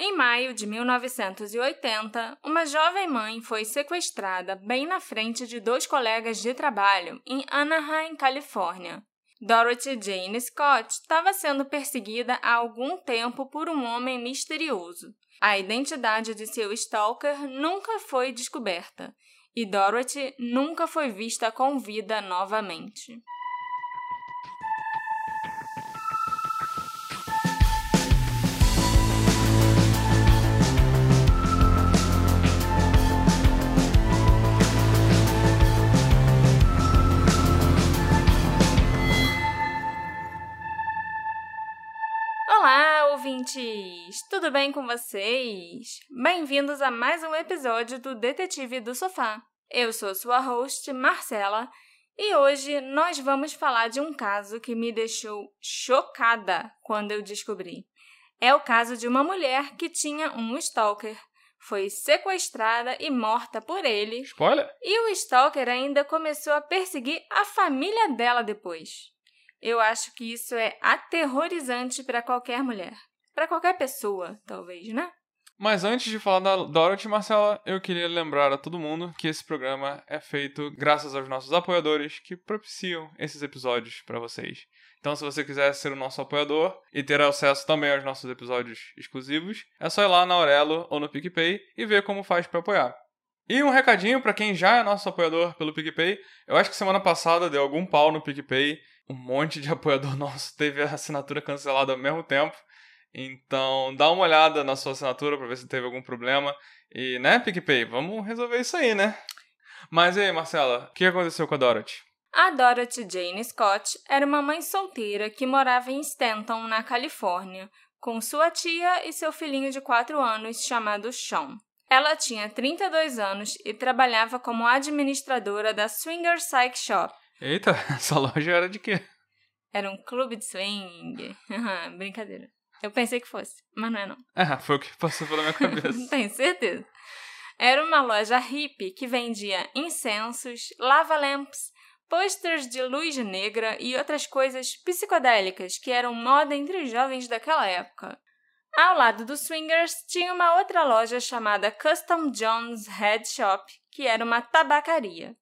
Em maio de 1980, uma jovem mãe foi sequestrada bem na frente de dois colegas de trabalho em Anaheim, Califórnia. Dorothy Jane Scott estava sendo perseguida há algum tempo por um homem misterioso. A identidade de seu stalker nunca foi descoberta e Dorothy nunca foi vista com vida novamente. Ouvintes! Tudo bem com vocês? Bem-vindos a mais um episódio do Detetive do Sofá. Eu sou sua host, Marcela, e hoje nós vamos falar de um caso que me deixou chocada quando eu descobri. É o caso de uma mulher que tinha um stalker. Foi sequestrada e morta por ele. Spoiler! E o stalker ainda começou a perseguir a família dela depois. Eu acho que isso é aterrorizante para qualquer mulher para qualquer pessoa, talvez, né? Mas antes de falar da Dorothy, Marcela, eu queria lembrar a todo mundo que esse programa é feito graças aos nossos apoiadores que propiciam esses episódios para vocês. Então, se você quiser ser o nosso apoiador e ter acesso também aos nossos episódios exclusivos, é só ir lá na Aurelo ou no PicPay e ver como faz para apoiar. E um recadinho para quem já é nosso apoiador pelo PicPay. Eu acho que semana passada deu algum pau no PicPay. Um monte de apoiador nosso teve a assinatura cancelada ao mesmo tempo. Então, dá uma olhada na sua assinatura para ver se teve algum problema. E, né, PicPay, vamos resolver isso aí, né? Mas e aí, Marcela, o que aconteceu com a Dorothy? A Dorothy Jane Scott era uma mãe solteira que morava em Stanton, na Califórnia, com sua tia e seu filhinho de 4 anos chamado Sean. Ela tinha 32 anos e trabalhava como administradora da Swinger Psych Shop. Eita, essa loja era de quê? Era um clube de swing. Brincadeira. Eu pensei que fosse, mas não é não. Ah, foi o que passou pela minha cabeça. Tenho certeza. Era uma loja hippie que vendia incensos, lava-lamps, posters de luz negra e outras coisas psicodélicas que eram moda entre os jovens daquela época. Ao lado do Swingers tinha uma outra loja chamada Custom Jones Head Shop, que era uma tabacaria.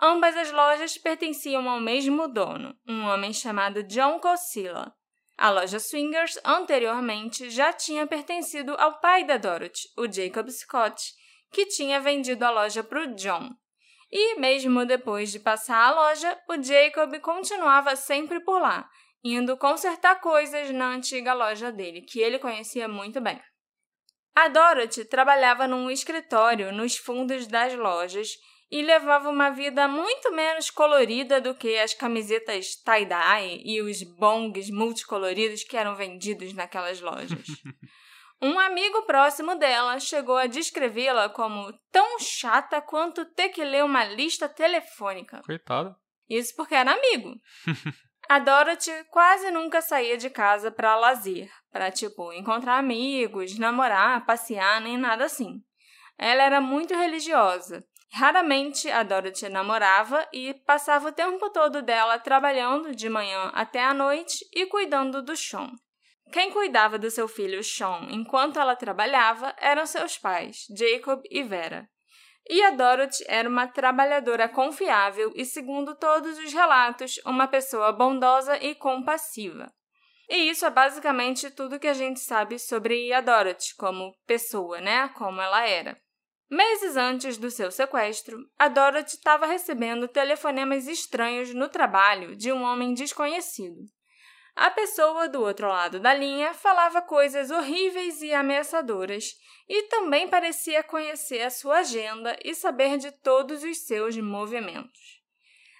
Ambas as lojas pertenciam ao mesmo dono, um homem chamado John Cosilla. A loja Swingers anteriormente já tinha pertencido ao pai da Dorothy, o Jacob Scott, que tinha vendido a loja para o John. E, mesmo depois de passar a loja, o Jacob continuava sempre por lá, indo consertar coisas na antiga loja dele, que ele conhecia muito bem. A Dorothy trabalhava num escritório nos fundos das lojas e levava uma vida muito menos colorida do que as camisetas tie-dye e os bongs multicoloridos que eram vendidos naquelas lojas. Um amigo próximo dela chegou a descrevê-la como tão chata quanto ter que ler uma lista telefônica. Coitada. Isso porque era amigo. A Dorothy quase nunca saía de casa para lazer, para tipo encontrar amigos, namorar, passear, nem nada assim. Ela era muito religiosa Raramente a Dorothy namorava e passava o tempo todo dela trabalhando de manhã até a noite e cuidando do Sean. Quem cuidava do seu filho Sean enquanto ela trabalhava eram seus pais, Jacob e Vera. E a Dorothy era uma trabalhadora confiável e, segundo todos os relatos, uma pessoa bondosa e compassiva. E isso é basicamente tudo que a gente sabe sobre a Dorothy como pessoa, né? Como ela era. Meses antes do seu sequestro, a Dorothy estava recebendo telefonemas estranhos no trabalho de um homem desconhecido. A pessoa do outro lado da linha falava coisas horríveis e ameaçadoras e também parecia conhecer a sua agenda e saber de todos os seus movimentos.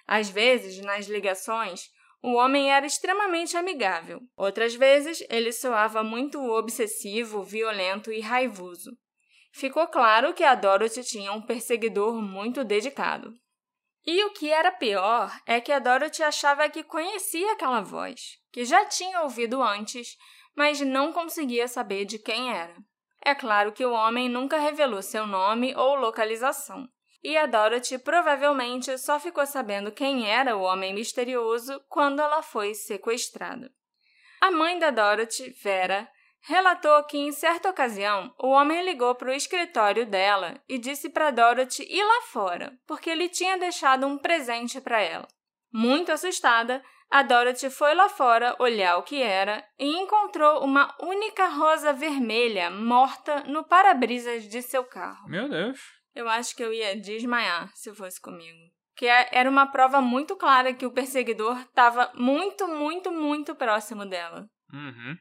Às vezes, nas ligações, o homem era extremamente amigável. Outras vezes, ele soava muito obsessivo, violento e raivoso ficou claro que a Dorothy tinha um perseguidor muito dedicado. E o que era pior é que a Dorothy achava que conhecia aquela voz, que já tinha ouvido antes, mas não conseguia saber de quem era. É claro que o homem nunca revelou seu nome ou localização, e a Dorothy provavelmente só ficou sabendo quem era o homem misterioso quando ela foi sequestrada. A mãe da Dorothy, Vera, relatou que, em certa ocasião, o homem ligou para o escritório dela e disse para Dorothy ir lá fora, porque ele tinha deixado um presente para ela. Muito assustada, a Dorothy foi lá fora olhar o que era e encontrou uma única rosa vermelha morta no para-brisas de seu carro. Meu Deus. Eu acho que eu ia desmaiar se fosse comigo. Que é, era uma prova muito clara que o perseguidor estava muito, muito, muito próximo dela. Uhum.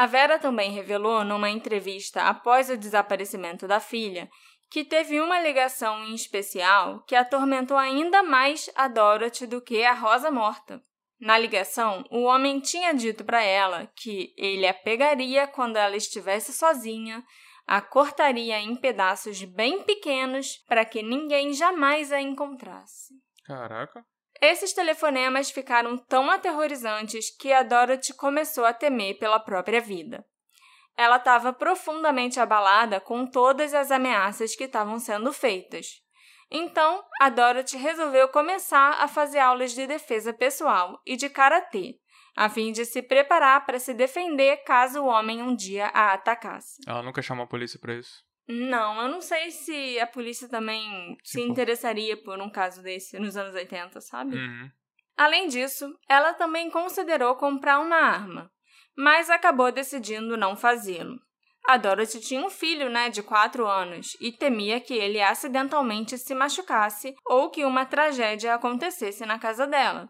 A Vera também revelou numa entrevista após o desaparecimento da filha que teve uma ligação em especial que atormentou ainda mais a Dorothy do que a Rosa morta. Na ligação, o homem tinha dito para ela que ele a pegaria quando ela estivesse sozinha, a cortaria em pedaços bem pequenos para que ninguém jamais a encontrasse. Caraca. Esses telefonemas ficaram tão aterrorizantes que a Dorothy começou a temer pela própria vida. Ela estava profundamente abalada com todas as ameaças que estavam sendo feitas. Então, a Dorothy resolveu começar a fazer aulas de defesa pessoal e de karatê, a fim de se preparar para se defender caso o homem um dia a atacasse. Ela nunca chamou a polícia para isso? Não, eu não sei se a polícia também se Tipo- interessaria por um caso desse nos anos 80, sabe? Uhum. Além disso, ela também considerou comprar uma arma, mas acabou decidindo não fazê-lo. A Dorothy tinha um filho, né, de 4 anos, e temia que ele acidentalmente se machucasse ou que uma tragédia acontecesse na casa dela.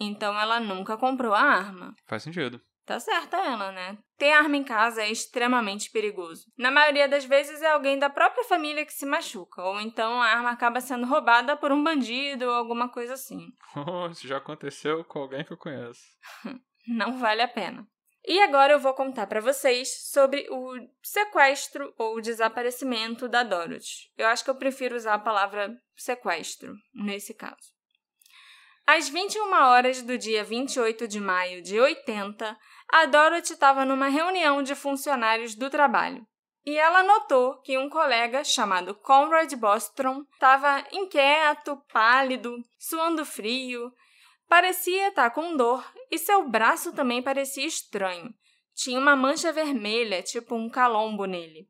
Então ela nunca comprou a arma. Faz sentido. Tá certa ela, né? Ter arma em casa é extremamente perigoso. Na maioria das vezes é alguém da própria família que se machuca, ou então a arma acaba sendo roubada por um bandido ou alguma coisa assim. Oh, isso já aconteceu com alguém que eu conheço. Não vale a pena. E agora eu vou contar para vocês sobre o sequestro ou desaparecimento da Dorothy. Eu acho que eu prefiro usar a palavra sequestro nesse caso. Às 21 horas do dia 28 de maio de 80, a Dorothy estava numa reunião de funcionários do trabalho. E ela notou que um colega chamado Conrad Bostrom estava inquieto, pálido, suando frio, parecia estar com dor e seu braço também parecia estranho. Tinha uma mancha vermelha, tipo um calombo nele.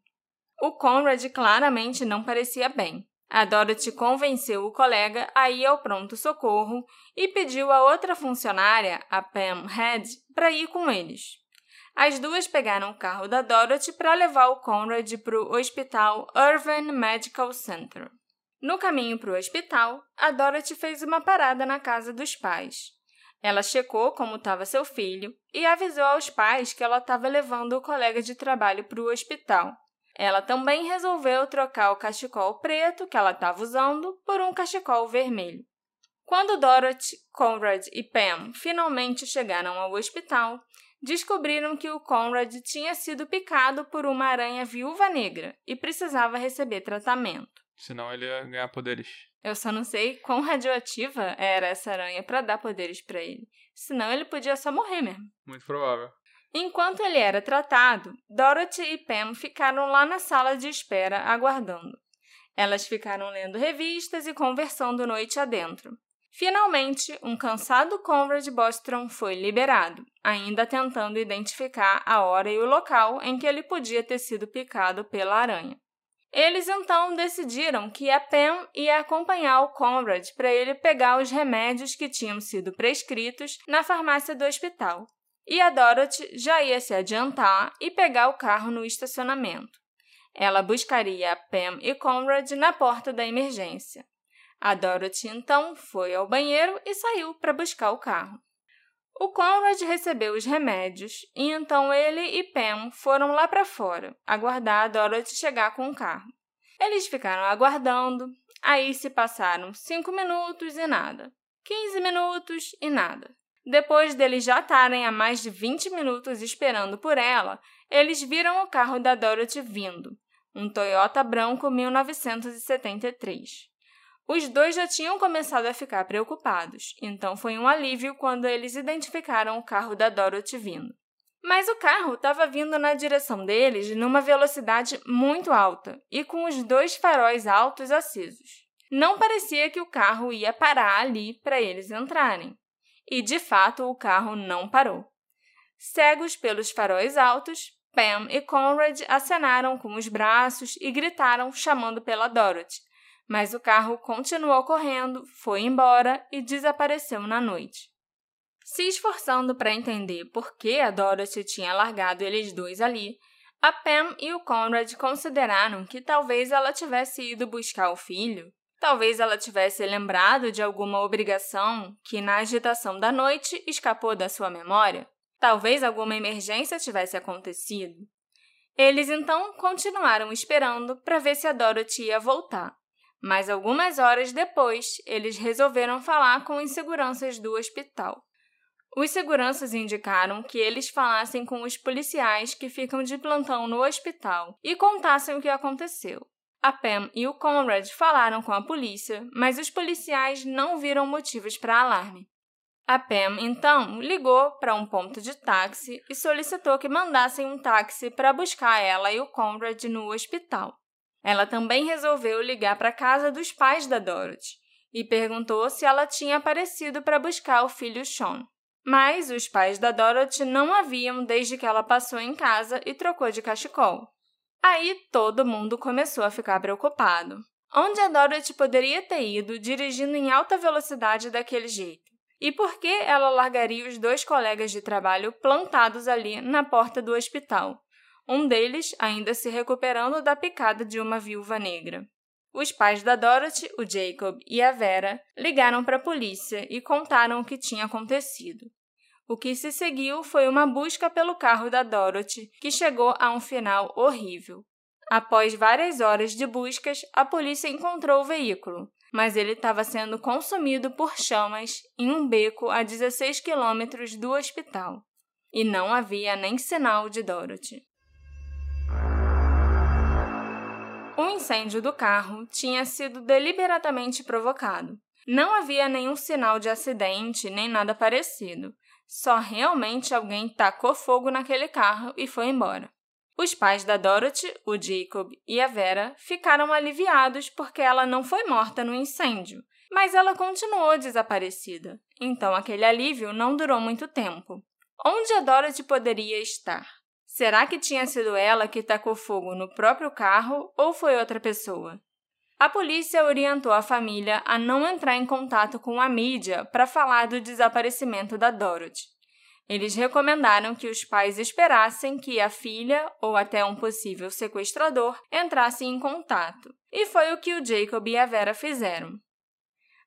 O Conrad claramente não parecia bem. A Dorothy convenceu o colega a ir ao pronto-socorro e pediu a outra funcionária, a Pam Head, para ir com eles. As duas pegaram o carro da Dorothy para levar o Conrad para o hospital Irvine Medical Center. No caminho para o hospital, a Dorothy fez uma parada na casa dos pais. Ela checou como estava seu filho e avisou aos pais que ela estava levando o colega de trabalho para o hospital. Ela também resolveu trocar o cachecol preto que ela estava usando por um cachecol vermelho. Quando Dorothy, Conrad e Pam finalmente chegaram ao hospital, descobriram que o Conrad tinha sido picado por uma aranha viúva negra e precisava receber tratamento. Senão ele ia ganhar poderes. Eu só não sei quão radioativa era essa aranha para dar poderes para ele. Senão ele podia só morrer mesmo. Muito provável. Enquanto ele era tratado, Dorothy e Pam ficaram lá na sala de espera aguardando. Elas ficaram lendo revistas e conversando noite adentro. Finalmente, um cansado Conrad Bostrom foi liberado, ainda tentando identificar a hora e o local em que ele podia ter sido picado pela aranha. Eles então decidiram que a Pam ia acompanhar o Conrad para ele pegar os remédios que tinham sido prescritos na farmácia do hospital. E a Dorothy já ia se adiantar e pegar o carro no estacionamento. Ela buscaria Pam e Conrad na porta da emergência. A Dorothy então foi ao banheiro e saiu para buscar o carro. O Conrad recebeu os remédios e então ele e Pam foram lá para fora, aguardar a Dorothy chegar com o carro. Eles ficaram aguardando, aí se passaram cinco minutos e nada, 15 minutos e nada. Depois deles já estarem há mais de 20 minutos esperando por ela, eles viram o carro da Dorothy vindo, um Toyota branco 1973. Os dois já tinham começado a ficar preocupados, então foi um alívio quando eles identificaram o carro da Dorothy vindo. Mas o carro estava vindo na direção deles numa velocidade muito alta e com os dois faróis altos acesos. Não parecia que o carro ia parar ali para eles entrarem. E de fato o carro não parou. Cegos pelos faróis altos, Pam e Conrad acenaram com os braços e gritaram chamando pela Dorothy, mas o carro continuou correndo, foi embora e desapareceu na noite. Se esforçando para entender por que a Dorothy tinha largado eles dois ali, a Pam e o Conrad consideraram que talvez ela tivesse ido buscar o filho, talvez ela tivesse lembrado de alguma obrigação que, na agitação da noite, escapou da sua memória, talvez alguma emergência tivesse acontecido. Eles então continuaram esperando para ver se a Dorothy ia voltar. Mas algumas horas depois, eles resolveram falar com os seguranças do hospital. Os seguranças indicaram que eles falassem com os policiais que ficam de plantão no hospital e contassem o que aconteceu. A Pam e o Conrad falaram com a polícia, mas os policiais não viram motivos para alarme. A Pam, então, ligou para um ponto de táxi e solicitou que mandassem um táxi para buscar ela e o Conrad no hospital. Ela também resolveu ligar para a casa dos pais da Dorothy e perguntou se ela tinha aparecido para buscar o filho Sean. Mas os pais da Dorothy não a viam desde que ela passou em casa e trocou de cachecol. Aí todo mundo começou a ficar preocupado. Onde a Dorothy poderia ter ido dirigindo em alta velocidade daquele jeito? E por que ela largaria os dois colegas de trabalho plantados ali na porta do hospital? Um deles ainda se recuperando da picada de uma viúva negra. Os pais da Dorothy, o Jacob e a Vera, ligaram para a polícia e contaram o que tinha acontecido. O que se seguiu foi uma busca pelo carro da Dorothy, que chegou a um final horrível. Após várias horas de buscas, a polícia encontrou o veículo, mas ele estava sendo consumido por chamas em um beco a 16 quilômetros do hospital. E não havia nem sinal de Dorothy. O incêndio do carro tinha sido deliberadamente provocado. Não havia nenhum sinal de acidente nem nada parecido. Só realmente alguém tacou fogo naquele carro e foi embora. Os pais da Dorothy, o Jacob e a Vera ficaram aliviados porque ela não foi morta no incêndio, mas ela continuou desaparecida. Então aquele alívio não durou muito tempo. Onde a Dorothy poderia estar? Será que tinha sido ela que tacou fogo no próprio carro ou foi outra pessoa? A polícia orientou a família a não entrar em contato com a mídia para falar do desaparecimento da Dorothy. Eles recomendaram que os pais esperassem que a filha ou até um possível sequestrador entrassem em contato, e foi o que o Jacob e a Vera fizeram.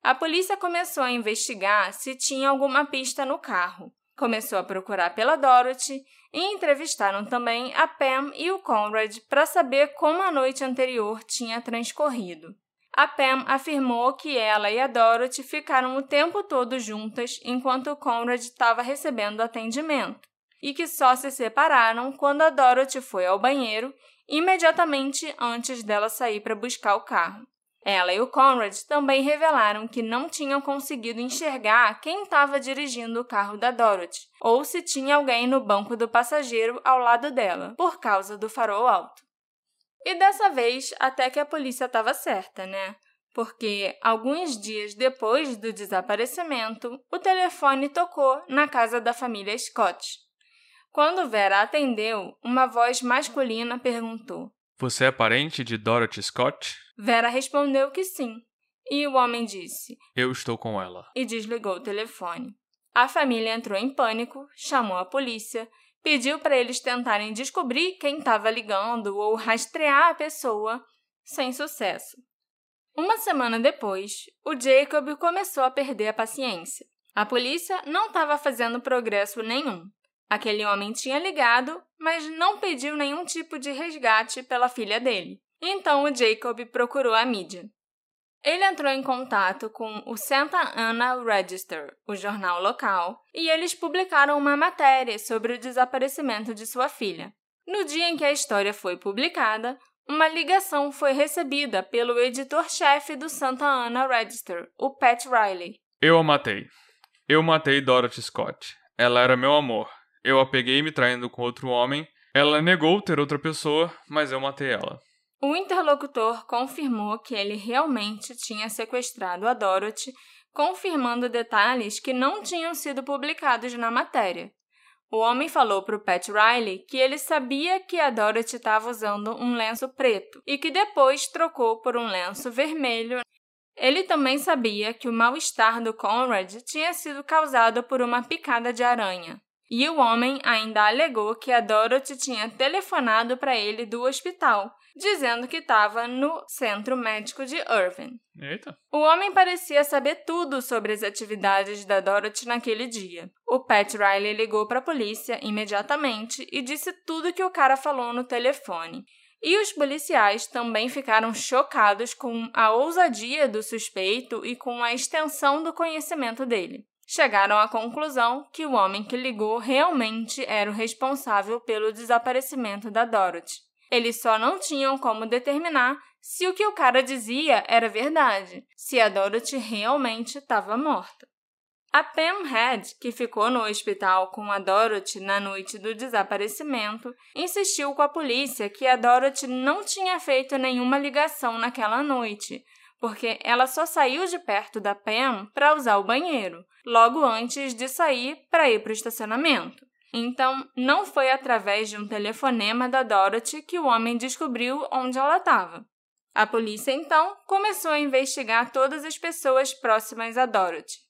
A polícia começou a investigar se tinha alguma pista no carro, começou a procurar pela Dorothy e entrevistaram também a Pam e o Conrad para saber como a noite anterior tinha transcorrido. A Pam afirmou que ela e a Dorothy ficaram o tempo todo juntas enquanto o Conrad estava recebendo atendimento e que só se separaram quando a Dorothy foi ao banheiro imediatamente antes dela sair para buscar o carro. Ela e o Conrad também revelaram que não tinham conseguido enxergar quem estava dirigindo o carro da Dorothy, ou se tinha alguém no banco do passageiro ao lado dela, por causa do farol alto. E dessa vez, até que a polícia estava certa, né? Porque alguns dias depois do desaparecimento, o telefone tocou na casa da família Scott. Quando Vera atendeu, uma voz masculina perguntou: Você é parente de Dorothy Scott? Vera respondeu que sim. E o homem disse: Eu estou com ela. E desligou o telefone. A família entrou em pânico, chamou a polícia, pediu para eles tentarem descobrir quem estava ligando ou rastrear a pessoa, sem sucesso. Uma semana depois, o Jacob começou a perder a paciência. A polícia não estava fazendo progresso nenhum. Aquele homem tinha ligado, mas não pediu nenhum tipo de resgate pela filha dele. Então o Jacob procurou a mídia. Ele entrou em contato com o Santa Ana Register, o jornal local, e eles publicaram uma matéria sobre o desaparecimento de sua filha. No dia em que a história foi publicada, uma ligação foi recebida pelo editor-chefe do Santa Ana Register, o Pat Riley. Eu a matei. Eu matei Dorothy Scott. Ela era meu amor. Eu a peguei me traindo com outro homem. Ela negou ter outra pessoa, mas eu matei ela. O interlocutor confirmou que ele realmente tinha sequestrado a Dorothy, confirmando detalhes que não tinham sido publicados na matéria. O homem falou para o Pat Riley que ele sabia que a Dorothy estava usando um lenço preto e que depois trocou por um lenço vermelho. Ele também sabia que o mal-estar do Conrad tinha sido causado por uma picada de aranha. E o homem ainda alegou que a Dorothy tinha telefonado para ele do hospital, dizendo que estava no centro médico de Irvine. Eita. O homem parecia saber tudo sobre as atividades da Dorothy naquele dia. O Pat Riley ligou para a polícia imediatamente e disse tudo que o cara falou no telefone. E os policiais também ficaram chocados com a ousadia do suspeito e com a extensão do conhecimento dele. Chegaram à conclusão que o homem que ligou realmente era o responsável pelo desaparecimento da Dorothy. Eles só não tinham como determinar se o que o cara dizia era verdade, se a Dorothy realmente estava morta. A Pam Head, que ficou no hospital com a Dorothy na noite do desaparecimento, insistiu com a polícia que a Dorothy não tinha feito nenhuma ligação naquela noite, porque ela só saiu de perto da Pam para usar o banheiro, logo antes de sair para ir para o estacionamento. Então, não foi através de um telefonema da Dorothy que o homem descobriu onde ela estava. A polícia então começou a investigar todas as pessoas próximas a Dorothy.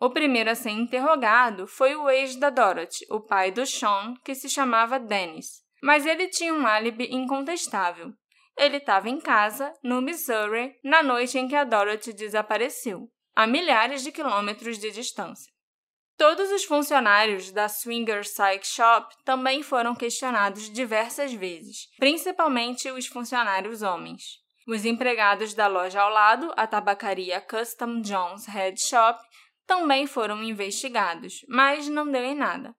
O primeiro a ser interrogado foi o ex da Dorothy, o pai do Sean, que se chamava Dennis. Mas ele tinha um álibi incontestável. Ele estava em casa, no Missouri, na noite em que a Dorothy desapareceu, a milhares de quilômetros de distância. Todos os funcionários da Swinger Psych Shop também foram questionados diversas vezes, principalmente os funcionários homens. Os empregados da loja ao lado, a tabacaria Custom Jones Head Shop, também foram investigados, mas não deu em nada.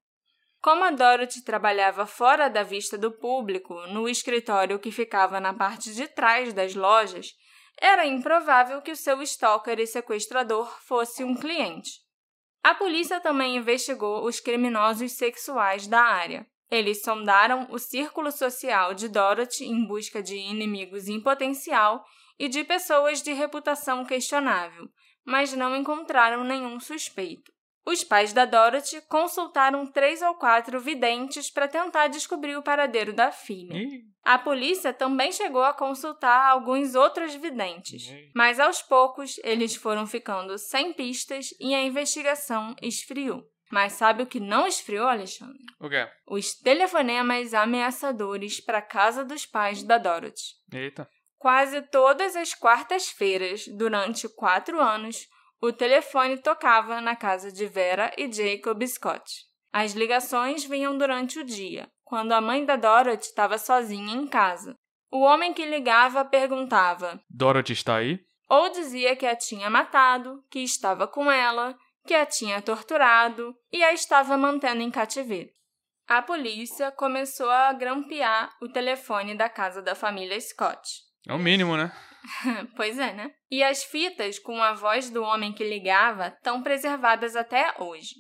Como a Dorothy trabalhava fora da vista do público, no escritório que ficava na parte de trás das lojas, era improvável que o seu stalker e sequestrador fosse um cliente. A polícia também investigou os criminosos sexuais da área. Eles sondaram o círculo social de Dorothy em busca de inimigos em potencial e de pessoas de reputação questionável, mas não encontraram nenhum suspeito. Os pais da Dorothy consultaram três ou quatro videntes para tentar descobrir o paradeiro da filha. A polícia também chegou a consultar alguns outros videntes, mas aos poucos eles foram ficando sem pistas e a investigação esfriou. Mas sabe o que não esfriou, Alexandre? O quê? Os telefonemas ameaçadores para a casa dos pais da Dorothy. Eita. Quase todas as quartas-feiras, durante quatro anos, o telefone tocava na casa de Vera e Jacob Scott. As ligações vinham durante o dia, quando a mãe da Dorothy estava sozinha em casa. O homem que ligava perguntava: Dorothy está aí? Ou dizia que a tinha matado, que estava com ela, que a tinha torturado e a estava mantendo em cativeiro. A polícia começou a grampear o telefone da casa da família Scott. É o mínimo, né? pois é, né? E as fitas com a voz do homem que ligava estão preservadas até hoje.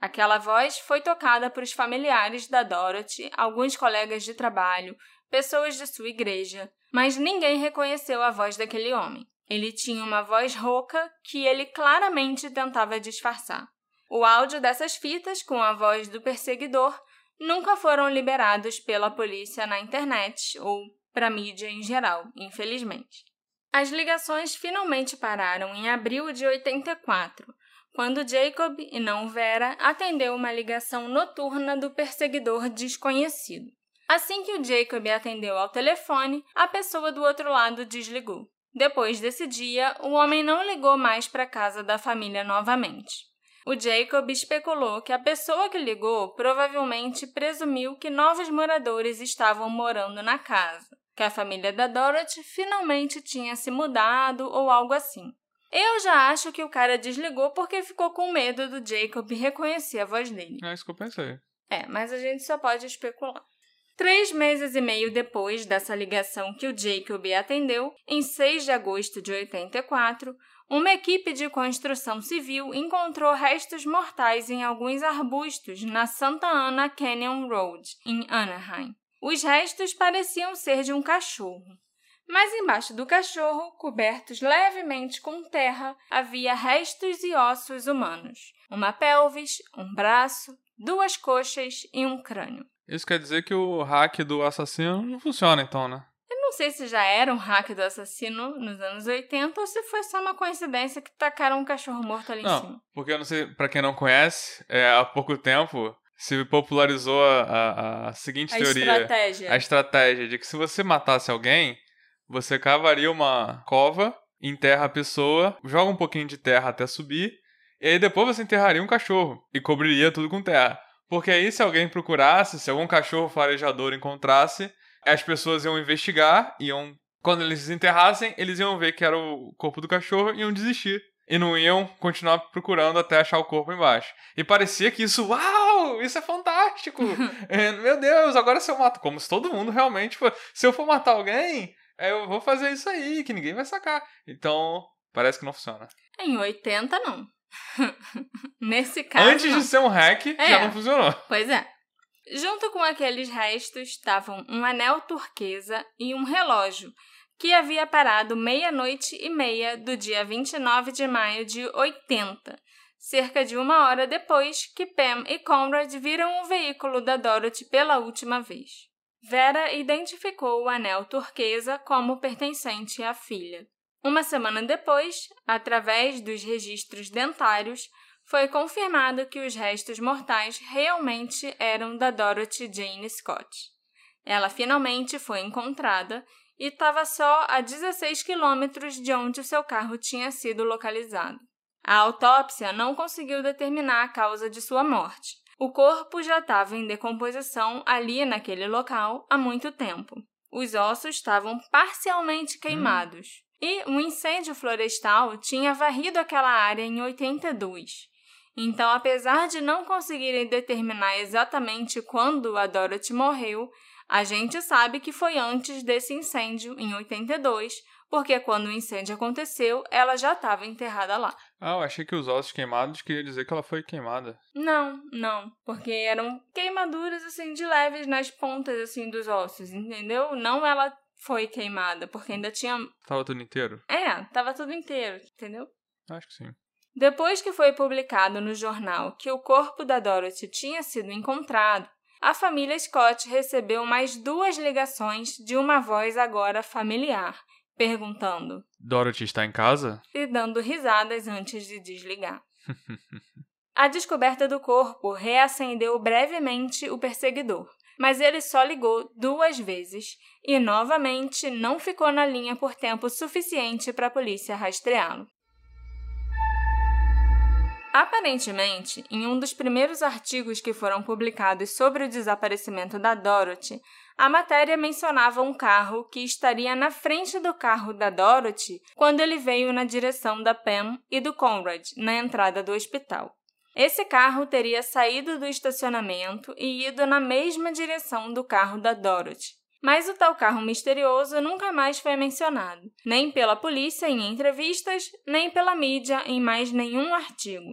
Aquela voz foi tocada por os familiares da Dorothy, alguns colegas de trabalho, pessoas de sua igreja, mas ninguém reconheceu a voz daquele homem. Ele tinha uma voz rouca que ele claramente tentava disfarçar. O áudio dessas fitas com a voz do perseguidor nunca foram liberados pela polícia na internet ou para mídia em geral, infelizmente. As ligações finalmente pararam em abril de 84, quando Jacob, e não Vera, atendeu uma ligação noturna do perseguidor desconhecido. Assim que o Jacob atendeu ao telefone, a pessoa do outro lado desligou. Depois desse dia, o homem não ligou mais para a casa da família novamente. O Jacob especulou que a pessoa que ligou provavelmente presumiu que novos moradores estavam morando na casa que a família da Dorothy finalmente tinha se mudado ou algo assim. Eu já acho que o cara desligou porque ficou com medo do Jacob reconhecer a voz dele. É isso que eu pensei. É, mas a gente só pode especular. Três meses e meio depois dessa ligação que o Jacob atendeu, em 6 de agosto de 84, uma equipe de construção civil encontrou restos mortais em alguns arbustos na Santa Ana Canyon Road, em Anaheim. Os restos pareciam ser de um cachorro. Mas embaixo do cachorro, cobertos levemente com terra, havia restos e ossos humanos: uma pelvis, um braço, duas coxas e um crânio. Isso quer dizer que o hack do assassino não funciona, então, né? Eu não sei se já era um hack do assassino nos anos 80 ou se foi só uma coincidência que tacaram um cachorro morto ali não, em cima. Porque eu não sei, pra quem não conhece, é, há pouco tempo se popularizou a, a, a seguinte A teoria. estratégia. A estratégia de que se você matasse alguém, você cavaria uma cova, enterra a pessoa, joga um pouquinho de terra até subir, e aí depois você enterraria um cachorro e cobriria tudo com terra. Porque aí, se alguém procurasse, se algum cachorro farejador encontrasse, as pessoas iam investigar, iam. Quando eles desenterrassem, eles iam ver que era o corpo do cachorro e iam desistir. E não iam continuar procurando até achar o corpo embaixo. E parecia que isso, uau, isso é fantástico! É, Meu Deus, agora se eu mato. Como se todo mundo realmente. fosse- Se eu for matar alguém, é, eu vou fazer isso aí, que ninguém vai sacar. Então, parece que não funciona. Em 80, não. Nesse caso. Antes não. de ser um hack, É. já não funcionou. Pois é. Junto com aqueles restos estavam um anel turquesa e um relógio, que havia parado meia-noite e meia do dia 29 de maio de 80, cerca de uma hora depois que Pam e Conrad viram o veículo da Dorothy pela última vez. Vera identificou o anel turquesa como pertencente à filha. Uma semana depois, através dos registros dentários, foi confirmado que os restos mortais realmente eram da Dorothy Jane Scott. Ela finalmente foi encontrada e estava só a 16 quilômetros de onde o seu carro tinha sido localizado. A autópsia não conseguiu determinar a causa de sua morte. O corpo já estava em decomposição ali naquele local há muito tempo. Os ossos estavam parcialmente queimados. E um incêndio florestal tinha varrido aquela área em 82. Então, apesar de não conseguirem determinar exatamente quando a Dorothy morreu, a gente sabe que foi antes desse incêndio, em 82, porque quando o incêndio aconteceu, ela já estava enterrada lá. Ah, eu achei que os ossos queimados queria dizer que ela foi queimada. Não, não, porque eram queimaduras assim de leves nas pontas assim dos ossos, entendeu? Não ela foi queimada, porque ainda tinha, Tava tudo inteiro? é, tava tudo inteiro, entendeu? Acho que sim. Depois que foi publicado no jornal que o corpo da Dorothy tinha sido encontrado, a família Scott recebeu mais duas ligações de uma voz agora familiar, perguntando Dorothy está em casa? e dando risadas antes de desligar. A descoberta do corpo reacendeu brevemente o perseguidor, mas ele só ligou duas vezes e novamente não ficou na linha por tempo suficiente para a polícia rastreá-lo. Aparentemente, em um dos primeiros artigos que foram publicados sobre o desaparecimento da Dorothy, a matéria mencionava um carro que estaria na frente do carro da Dorothy quando ele veio na direção da Pam e do Conrad, na entrada do hospital. Esse carro teria saído do estacionamento e ido na mesma direção do carro da Dorothy. Mas o tal carro misterioso nunca mais foi mencionado, nem pela polícia em entrevistas, nem pela mídia em mais nenhum artigo.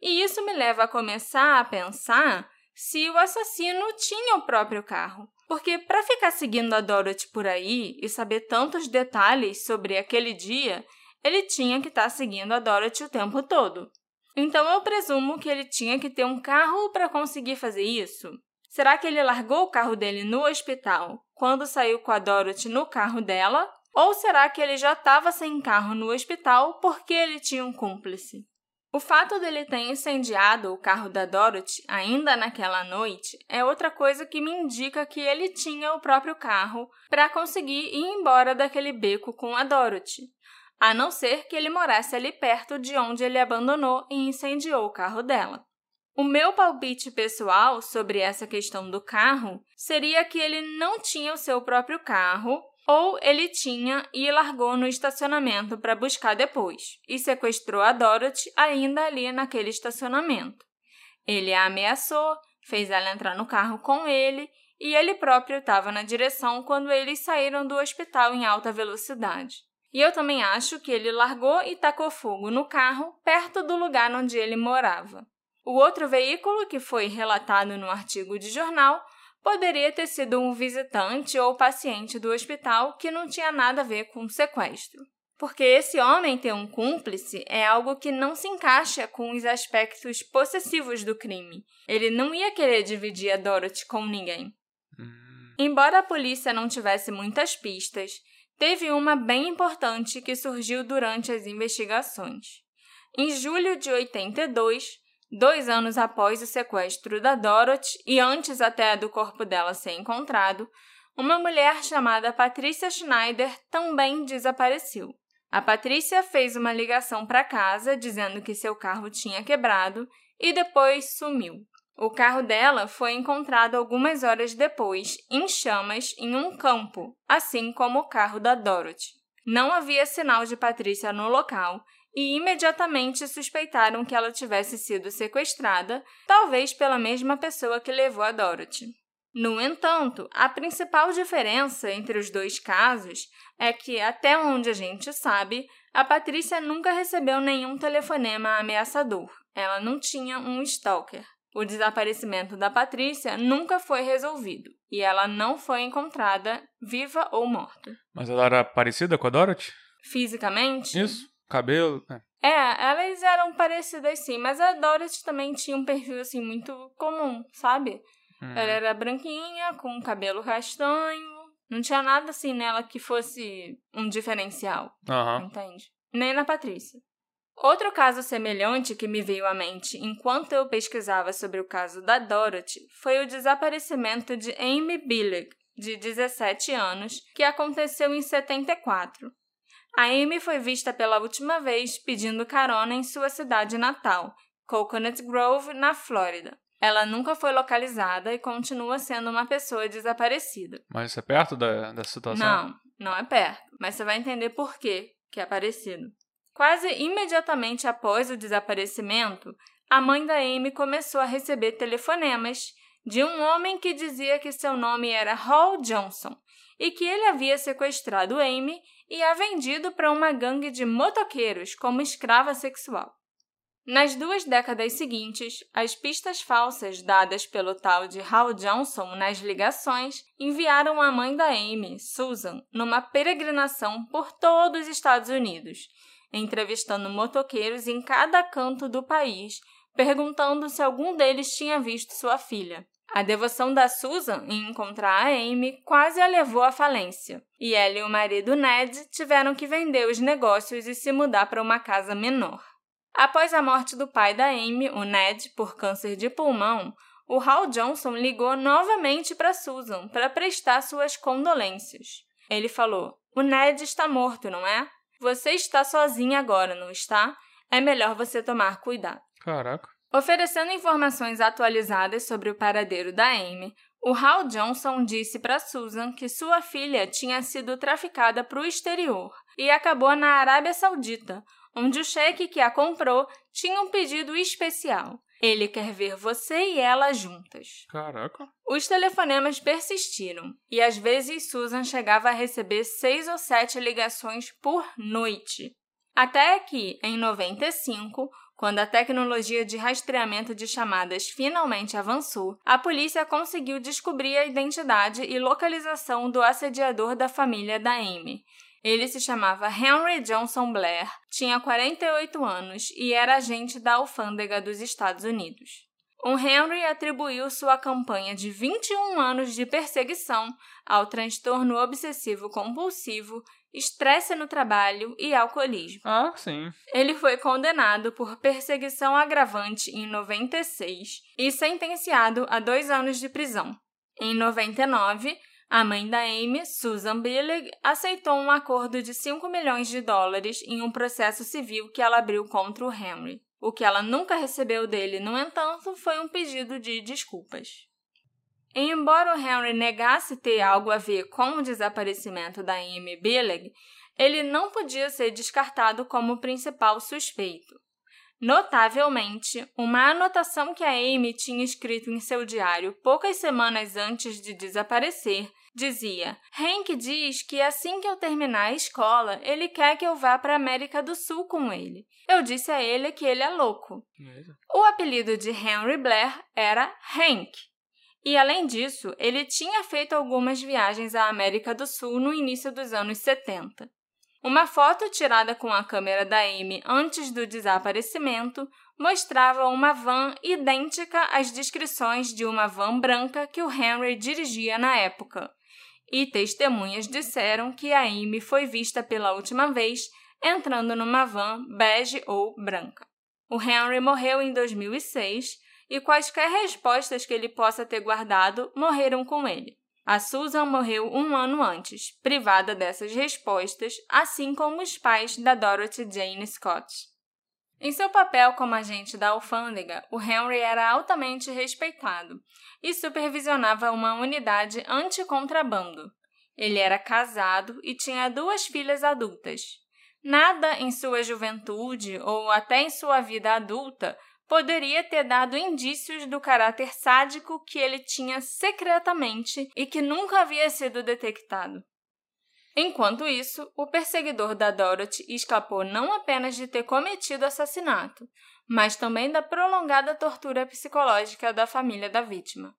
E isso me leva a começar a pensar se o assassino tinha o próprio carro. Porque para ficar seguindo a Dorothy por aí e saber tantos detalhes sobre aquele dia, ele tinha que estar seguindo a Dorothy o tempo todo. Então eu presumo que ele tinha que ter um carro para conseguir fazer isso. Será que ele largou o carro dele no hospital quando saiu com a Dorothy no carro dela? Ou será que ele já estava sem carro no hospital porque ele tinha um cúmplice? O fato dele ter incendiado o carro da Dorothy ainda naquela noite é outra coisa que me indica que ele tinha o próprio carro para conseguir ir embora daquele beco com a Dorothy, a não ser que ele morasse ali perto de onde ele abandonou e incendiou o carro dela. O meu palpite pessoal sobre essa questão do carro seria que ele não tinha o seu próprio carro ou ele tinha e largou no estacionamento para buscar depois, e sequestrou a Dorothy ainda ali naquele estacionamento. Ele a ameaçou, fez ela entrar no carro com ele, e ele próprio estava na direção quando eles saíram do hospital em alta velocidade. E eu também acho que ele largou e tacou fogo no carro perto do lugar onde ele morava. O outro veículo, que foi relatado no artigo de jornal, poderia ter sido um visitante ou paciente do hospital que não tinha nada a ver com o sequestro. porque esse homem ter um cúmplice é algo que não se encaixa com os aspectos possessivos do crime. Ele não ia querer dividir a Dorothy com ninguém. Hum. Embora a polícia não tivesse muitas pistas, teve uma bem importante que surgiu durante as investigações. Em julho de 82, dois anos após o sequestro da Dorothy e antes até do corpo dela ser encontrado, uma mulher chamada Patricia Schneider também desapareceu. A Patrícia fez uma ligação para casa dizendo que seu carro tinha quebrado e depois sumiu. O carro dela foi encontrado algumas horas depois, em chamas, em um campo, assim como o carro da Dorothy. Não havia sinal de Patrícia no local e imediatamente suspeitaram que ela tivesse sido sequestrada, talvez pela mesma pessoa que levou a Dorothy. No entanto, a principal diferença entre os dois casos é que, até onde a gente sabe, a Patrícia nunca recebeu nenhum telefonema ameaçador. Ela não tinha um stalker. O desaparecimento da Patrícia nunca foi resolvido e ela não foi encontrada viva ou morta. Mas ela era parecida com a Dorothy? Fisicamente? Isso, cabelo. É. é, elas eram parecidas sim, mas a Dorothy também tinha um perfil assim muito comum, sabe? Uhum. Ela era branquinha, com cabelo castanho. Não tinha nada assim nela que fosse um diferencial. Uhum. Entende? Nem na Patrícia. Outro caso semelhante que me veio à mente enquanto eu pesquisava sobre o caso da Dorothy foi o desaparecimento de Amy Billig, de 17 anos, que aconteceu em 74. A Amy foi vista pela última vez pedindo carona em sua cidade natal, Coconut Grove, na Flórida. Ela nunca foi localizada e continua sendo uma pessoa desaparecida. Mas isso é perto da, da situação? Não, não é perto. Mas você vai entender por quê que é parecido. Quase imediatamente após o desaparecimento, a mãe da Amy começou a receber telefonemas de um homem que dizia que seu nome era Hall Johnson e que ele havia sequestrado Amy e a vendido para uma gangue de motoqueiros como escrava sexual. Nas duas décadas seguintes, as pistas falsas dadas pelo tal de Hal Johnson nas ligações enviaram a mãe da Amy, Susan, numa peregrinação por todos os Estados Unidos, entrevistando motoqueiros em cada canto do país, perguntando se algum deles tinha visto sua filha. A devoção da Susan em encontrar a Amy quase a levou à falência, e ela e o marido Ned tiveram que vender os negócios e se mudar para uma casa menor. Após a morte do pai da Amy, o Ned, por câncer de pulmão, o Hal Johnson ligou novamente para Susan para prestar suas condolências. Ele falou: O Ned está morto, não é? Você está sozinha agora, não está? É melhor você tomar cuidado. Caraca. Oferecendo informações atualizadas sobre o paradeiro da Amy, o Hal Johnson disse para Susan que sua filha tinha sido traficada para o exterior e acabou na Arábia Saudita, onde o cheque que a comprou tinha um pedido especial. Ele quer ver você e ela juntas. Caraca. Os telefonemas persistiram e às vezes Susan chegava a receber seis ou sete ligações por noite. Até que, em 95, quando a tecnologia de rastreamento de chamadas finalmente avançou, a polícia conseguiu descobrir a identidade e localização do assediador da família da Amy ele se chamava Henry Johnson Blair, tinha 48 anos e era agente da alfândega dos Estados Unidos. O Henry atribuiu sua campanha de 21 anos de perseguição ao transtorno obsessivo compulsivo, estresse no trabalho e alcoolismo. Ah, sim. Ele foi condenado por perseguição agravante em 96 e sentenciado a dois anos de prisão. Em 99, a mãe da Amy, Susan Billig, aceitou um acordo de 5 milhões de dólares em um processo civil que ela abriu contra o Henry. O que ela nunca recebeu dele, no entanto, foi um pedido de desculpas. Embora o Henry negasse ter algo a ver com o desaparecimento da Amy Billig, ele não podia ser descartado como o principal suspeito. Notavelmente, uma anotação que a Amy tinha escrito em seu diário poucas semanas antes de desaparecer dizia: Hank diz que assim que eu terminar a escola, ele quer que eu vá para a América do Sul com ele. Eu disse a ele que ele é louco. O apelido de Henry Blair era Hank. E além disso, ele tinha feito algumas viagens à América do Sul no início dos anos 70. Uma foto tirada com a câmera da Amy antes do desaparecimento mostrava uma van idêntica às descrições de uma van branca que o Henry dirigia na época. E testemunhas disseram que a Amy foi vista pela última vez entrando numa van bege ou branca. O Henry morreu em 2006 e quaisquer respostas que ele possa ter guardado morreram com ele. A Susan morreu um ano antes, privada dessas respostas, assim como os pais da Dorothy Jane Scott. Em seu papel como agente da alfândega, o Henry era altamente respeitado e supervisionava uma unidade anti-contrabando. Ele era casado e tinha duas filhas adultas. Nada em sua juventude ou até em sua vida adulta poderia ter dado indícios do caráter sádico que ele tinha secretamente e que nunca havia sido detectado. Enquanto isso, o perseguidor da Dorothy escapou não apenas de ter cometido assassinato, mas também da prolongada tortura psicológica da família da vítima.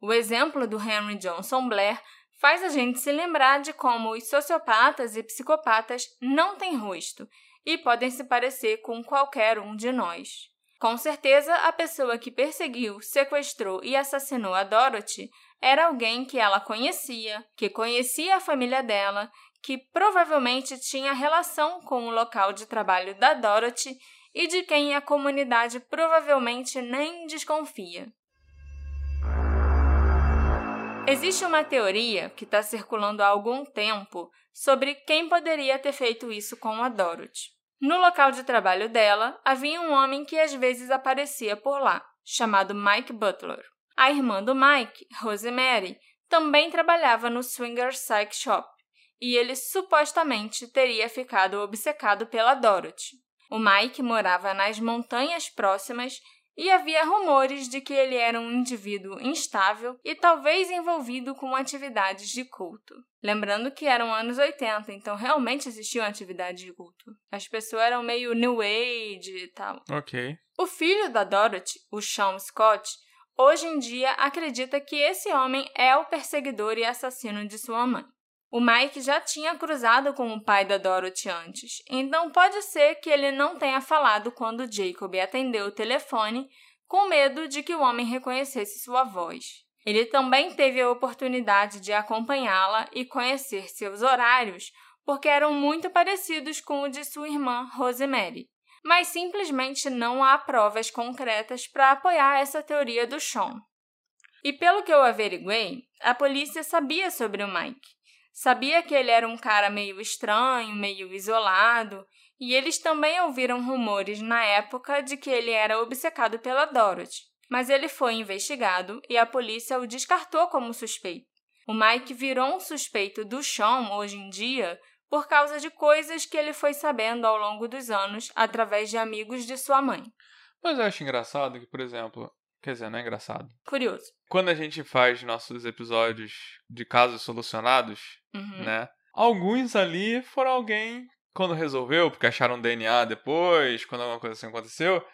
O exemplo do Henry Johnson Blair faz a gente se lembrar de como os sociopatas e psicopatas não têm rosto e podem se parecer com qualquer um de nós. Com certeza, a pessoa que perseguiu, sequestrou e assassinou a Dorothy era alguém que ela conhecia, que conhecia a família dela, que provavelmente tinha relação com o local de trabalho da Dorothy e de quem a comunidade provavelmente nem desconfia. Existe uma teoria que está circulando há algum tempo sobre quem poderia ter feito isso com a Dorothy. No local de trabalho dela havia um homem que às vezes aparecia por lá, chamado Mike Butler. A irmã do Mike, Rosemary, também trabalhava no Swinger Psych Shop e ele supostamente teria ficado obcecado pela Dorothy. O Mike morava nas montanhas próximas e havia rumores de que ele era um indivíduo instável e talvez envolvido com atividades de culto. Lembrando que eram anos 80, então realmente existiam atividades de culto. As pessoas eram meio New Age e tal. Ok. O filho da Dorothy, o Sean Scott, hoje em dia acredita que esse homem é o perseguidor e assassino de sua mãe. O Mike já tinha cruzado com o pai da Dorothy antes, então pode ser que ele não tenha falado quando Jacob atendeu o telefone, com medo de que o homem reconhecesse sua voz. Ele também teve a oportunidade de acompanhá-la e conhecer seus horários, porque eram muito parecidos com o de sua irmã Rosemary mas simplesmente não há provas concretas para apoiar essa teoria do Sean. E pelo que eu averiguei, a polícia sabia sobre o Mike. Sabia que ele era um cara meio estranho, meio isolado, e eles também ouviram rumores na época de que ele era obcecado pela Dorothy. Mas ele foi investigado e a polícia o descartou como suspeito. O Mike virou um suspeito do Sean hoje em dia por causa de coisas que ele foi sabendo ao longo dos anos através de amigos de sua mãe. Mas eu acho engraçado que, por exemplo, quer dizer, não é engraçado. Curioso. Quando a gente faz nossos episódios de casos solucionados, Uhum. né? Alguns ali foram alguém quando resolveu, porque acharam DNA depois, quando alguma coisa assim aconteceu,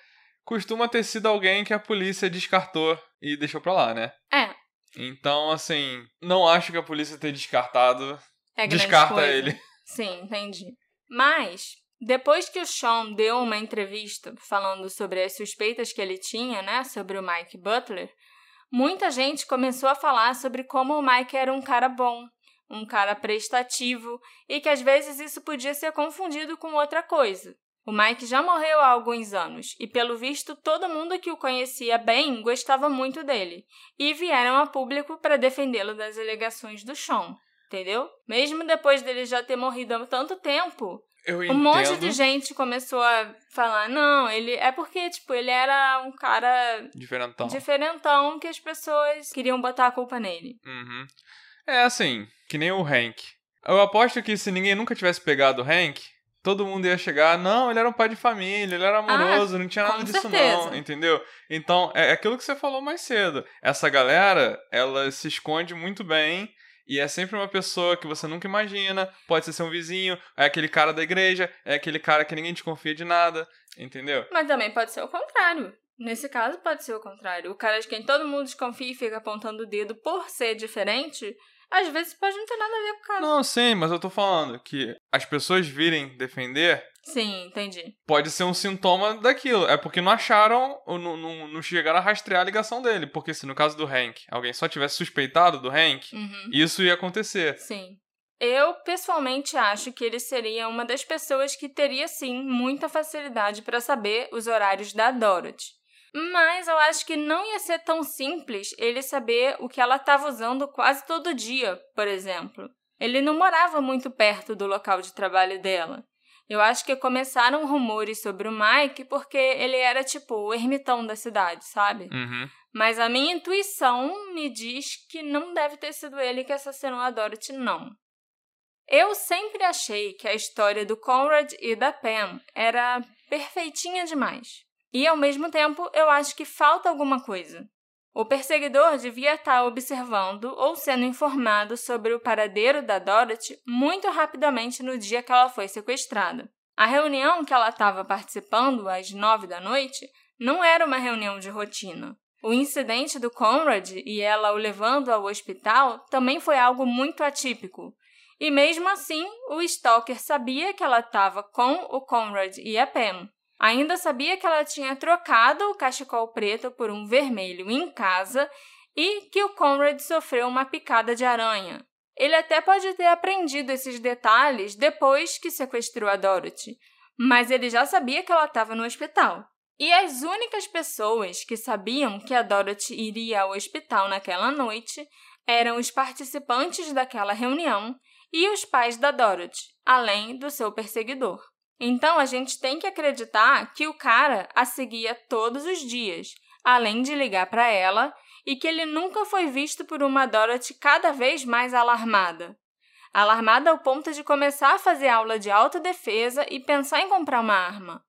costuma ter sido alguém que a polícia descartou e deixou pra lá, né? É, Então, assim, não acho que a polícia ter descartado é grande descarta coisa. ele. Sim, entendi. Mas, depois que o Sean deu uma entrevista falando sobre as suspeitas que ele tinha, né, sobre o Mike Butler, muita gente começou a falar sobre como o Mike era um cara bom, um cara prestativo e que às vezes isso podia ser confundido com outra coisa. O Mike já morreu há alguns anos e, pelo visto, todo mundo que o conhecia bem gostava muito dele e vieram a público para defendê-lo das alegações do Sean. Entendeu? Mesmo depois dele já ter morrido há tanto tempo, Eu um entendo. monte de gente começou a falar: não, ele é porque, tipo, ele era um cara Diferentão. diferentão que as pessoas queriam botar a culpa nele. Uhum. É assim, que nem o Hank. Eu aposto que se ninguém nunca tivesse pegado o Hank, todo mundo ia chegar, não, ele era um pai de família, ele era amoroso, não tinha Ah, nada disso certeza. não, entendeu? Então, é aquilo que você falou mais cedo. Essa galera, ela se esconde muito bem e é sempre uma pessoa que você nunca imagina, pode ser seu vizinho, é aquele cara da igreja, é aquele cara que ninguém desconfia de nada, entendeu? Mas também pode ser o contrário. Nesse caso, pode ser o contrário. O cara de quem todo mundo desconfia e fica apontando o dedo por ser diferente Às vezes pode não ter nada a ver com o caso. Não, sim, mas eu tô falando que as pessoas virem defender Sim, entendi. pode ser um sintoma daquilo. É porque não acharam, ou não, não, não chegaram a rastrear a ligação dele. Porque se no caso do Hank, alguém só tivesse suspeitado do Hank, Uhum. isso ia acontecer. Sim. Eu, pessoalmente, acho que ele seria uma das pessoas que teria, sim, muita facilidade para saber os horários da Dorothy. Mas eu acho que não ia ser tão simples ele saber o que ela estava usando quase todo dia, por exemplo. Ele não morava muito perto do local de trabalho dela. Eu acho que começaram rumores sobre o Mike porque ele era tipo o ermitão da cidade, sabe? Uhum. Mas a minha intuição me diz que não deve ter sido ele que assassinou a Dorothy, não. Eu sempre achei que a história do Conrad e da Pam era perfeitinha demais. E ao mesmo tempo, eu acho que falta alguma coisa. O perseguidor devia estar observando ou sendo informado sobre o paradeiro da Dorothy muito rapidamente no dia que ela foi sequestrada. A reunião que ela estava participando às nove da noite não era uma reunião de rotina. O incidente do Conrad e ela o levando ao hospital também foi algo muito atípico. E mesmo assim, o Stalker sabia que ela estava com o Conrad e a Pam. Ainda sabia que ela tinha trocado o cachecol preto por um vermelho em casa e que o Conrad sofreu uma picada de aranha. Ele até pode ter aprendido esses detalhes depois que sequestrou a Dorothy, mas ele já sabia que ela estava no hospital. E as únicas pessoas que sabiam que a Dorothy iria ao hospital naquela noite eram os participantes daquela reunião e os pais da Dorothy, além do seu perseguidor. Então a gente tem que acreditar que o cara a seguia todos os dias, além de ligar para ela, e que ele nunca foi visto por uma Dorothy cada vez mais alarmada. Alarmada ao ponto de começar a fazer aula de autodefesa e pensar em comprar uma arma.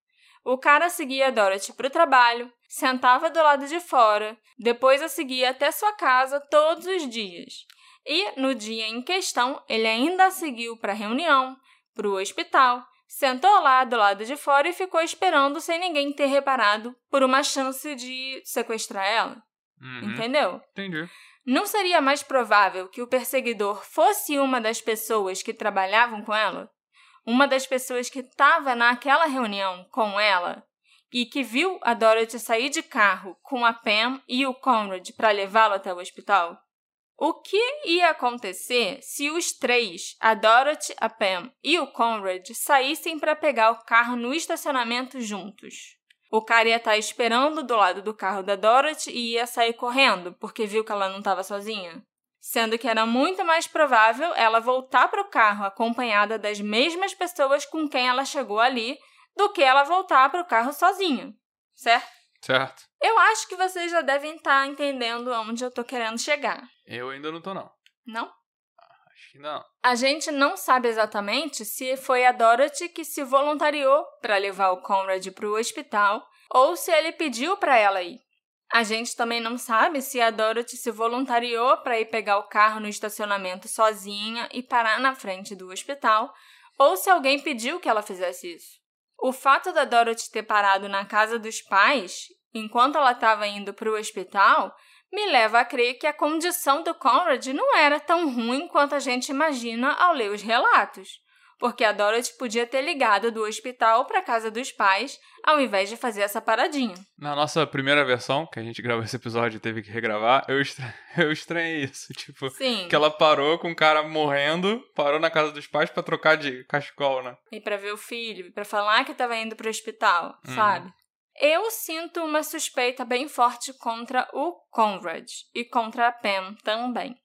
O cara seguia a Dorothy para o trabalho, sentava do lado de fora, depois a seguia até sua casa todos os dias. E, no dia em questão, ele ainda a seguiu para a reunião, para o hospital, sentou lá do lado de fora e ficou esperando sem ninguém ter reparado por uma chance de sequestrar ela. Uhum. Entendeu? Entendi. Não seria mais provável que o perseguidor fosse uma das pessoas que trabalhavam com ela? Uma das pessoas que estava naquela reunião com ela e que viu a Dorothy sair de carro com a Pam e o Conrad para levá-lo até o hospital? O que ia acontecer se os três, a Dorothy, a Pam e o Conrad, saíssem para pegar o carro no estacionamento juntos? O cara ia estar esperando do lado do carro da Dorothy e ia sair correndo, porque viu que ela não estava sozinha. Sendo que era muito mais provável ela voltar para o carro acompanhada das mesmas pessoas com quem ela chegou ali do que ela voltar para o carro sozinha, certo? Certo. Eu acho que vocês já devem estar entendendo aonde eu tô querendo chegar, Eu ainda não tô, não. não? Acho que não. A gente não sabe exatamente se foi a Dorothy que se voluntariou para levar o Conrad para o hospital ou se ele pediu para ela ir. A gente também não sabe se a Dorothy se voluntariou para ir pegar o carro no estacionamento sozinha e parar na frente do hospital ou se alguém pediu que ela fizesse isso. O fato da Dorothy ter parado na casa dos pais enquanto ela estava indo para o hospital me leva a crer que a condição do Conrad não era tão ruim quanto a gente imagina ao ler os relatos, porque a Dorothy podia ter ligado do hospital para a casa dos pais ao invés de fazer essa paradinha. Na nossa primeira versão, que a gente gravou esse episódio e teve que regravar, eu, estra... eu estranhei isso. Tipo, Sim. que ela parou com o cara morrendo, parou na casa dos pais pra trocar de cachecol, né? E para ver o filho, para falar que estava indo para o hospital, Uhum. sabe? Eu sinto uma suspeita bem forte contra o Conrad e contra a Pam também.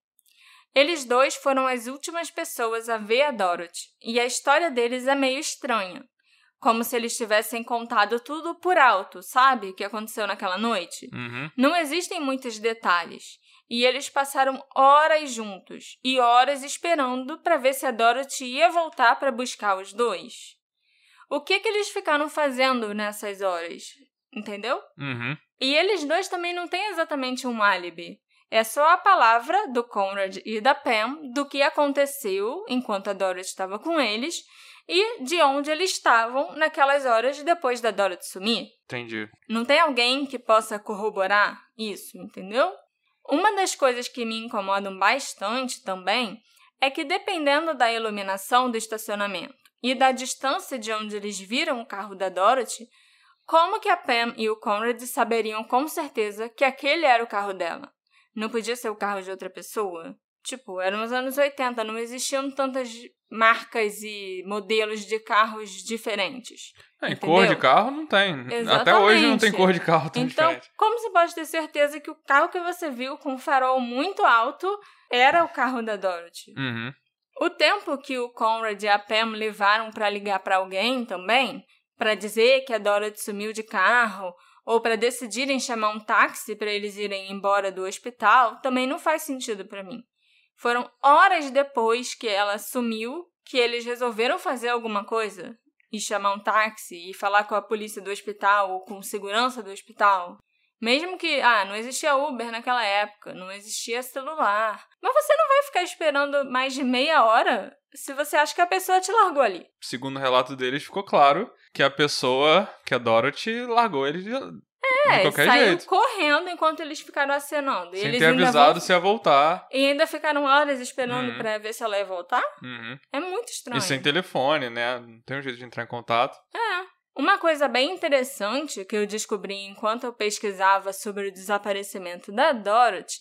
Eles dois foram as últimas pessoas a ver a Dorothy, e a história deles é meio estranha. Como se eles tivessem contado tudo por alto, sabe? O que aconteceu naquela noite. Uhum. Não existem muitos detalhes. E eles passaram horas juntos e horas esperando para ver se a Dorothy ia voltar para buscar os dois. O que que eles ficaram fazendo nessas horas? Entendeu? Uhum. E eles dois também não têm exatamente um álibi. É só a palavra do Conrad e da Pam do que aconteceu enquanto a Dorothy estava com eles e de onde eles estavam naquelas horas depois da Dorothy sumir. Entendi. Não tem alguém que possa corroborar isso, entendeu? Uma das coisas que me incomodam bastante também é que, dependendo da iluminação do estacionamento e da distância de onde eles viram o carro da Dorothy, como que a Pam e o Conrad saberiam com certeza que aquele era o carro dela? Não podia ser o carro de outra pessoa? Tipo, eram os anos 80, não existiam tantas marcas e modelos de carros diferentes. É, cor de carro não tem. Exatamente. Até hoje não tem cor de carro tão então, diferente. como você pode ter certeza que o carro que você viu com farol muito alto era o carro da Dorothy? Uhum. O tempo que o Conrad e a Pam levaram para ligar para alguém também, para dizer que a Dorothy sumiu de carro ou para decidirem chamar um táxi para eles irem embora do hospital, também não faz sentido para mim. Foram horas depois que ela sumiu que eles resolveram fazer alguma coisa e chamar um táxi e falar com a polícia do hospital ou com segurança do hospital. Mesmo que, ah, não existia Uber naquela época, não existia celular. Mas você não vai ficar esperando mais de meia hora se você acha que a pessoa te largou ali. Segundo o relato deles, ficou claro que a pessoa, que a Dorothy, largou eles de, É, de qualquer saiu jeito. correndo enquanto eles ficaram acenando. Sem eles ter avisado vão- se ia voltar. E ainda ficaram horas esperando Uhum. pra ver se ela ia voltar? Uhum. É muito estranho. E sem telefone, né? Não tem um jeito de entrar em contato. É. Uma coisa bem interessante que eu descobri enquanto eu pesquisava sobre o desaparecimento da Dorothy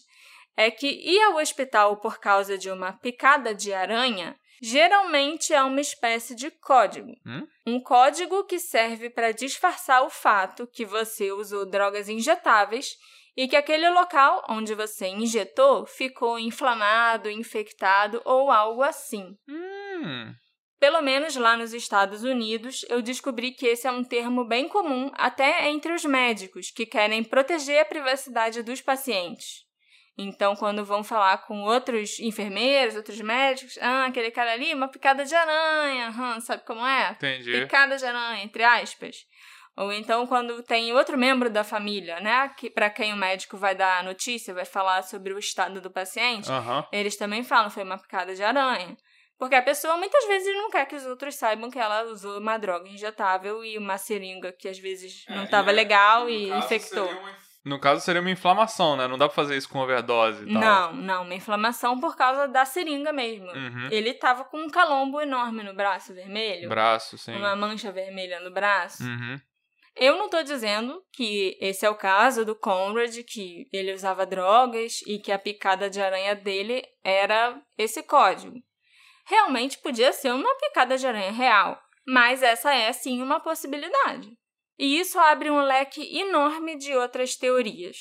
é que ir ao hospital por causa de uma picada de aranha geralmente é uma espécie de código. Hum? Um código que serve para disfarçar o fato que você usou drogas injetáveis e que aquele local onde você injetou ficou inflamado, infectado ou algo assim. Hum. Pelo menos lá nos Estados Unidos, eu descobri que esse é um termo bem comum até entre os médicos que querem proteger a privacidade dos pacientes. Então, quando vão falar com outros enfermeiros, outros médicos, ah, aquele cara ali, uma picada de aranha, hum, sabe como é? Entendi. Picada de aranha, entre aspas. Ou então, quando tem outro membro da família, né, que para quem o médico vai dar a notícia, vai falar sobre o estado do paciente, eles também falam foi uma picada de aranha. Porque a pessoa muitas vezes não quer que os outros saibam que ela usou uma droga injetável e uma seringa que às vezes não É, estava e é- legal e infectou. No caso, seria uma inflamação, né? Não dá pra fazer isso com overdose e tal. Não, não, uma inflamação por causa da seringa mesmo. Uhum. Ele tava com um calombo enorme no braço vermelho, Braço, sim. uma mancha vermelha no braço. Uhum. Eu não tô dizendo que esse é o caso do Conrad, que ele usava drogas e que a picada de aranha dele era esse código. Realmente podia ser uma picada de aranha real, mas essa é sim uma possibilidade. E isso abre um leque enorme de outras teorias.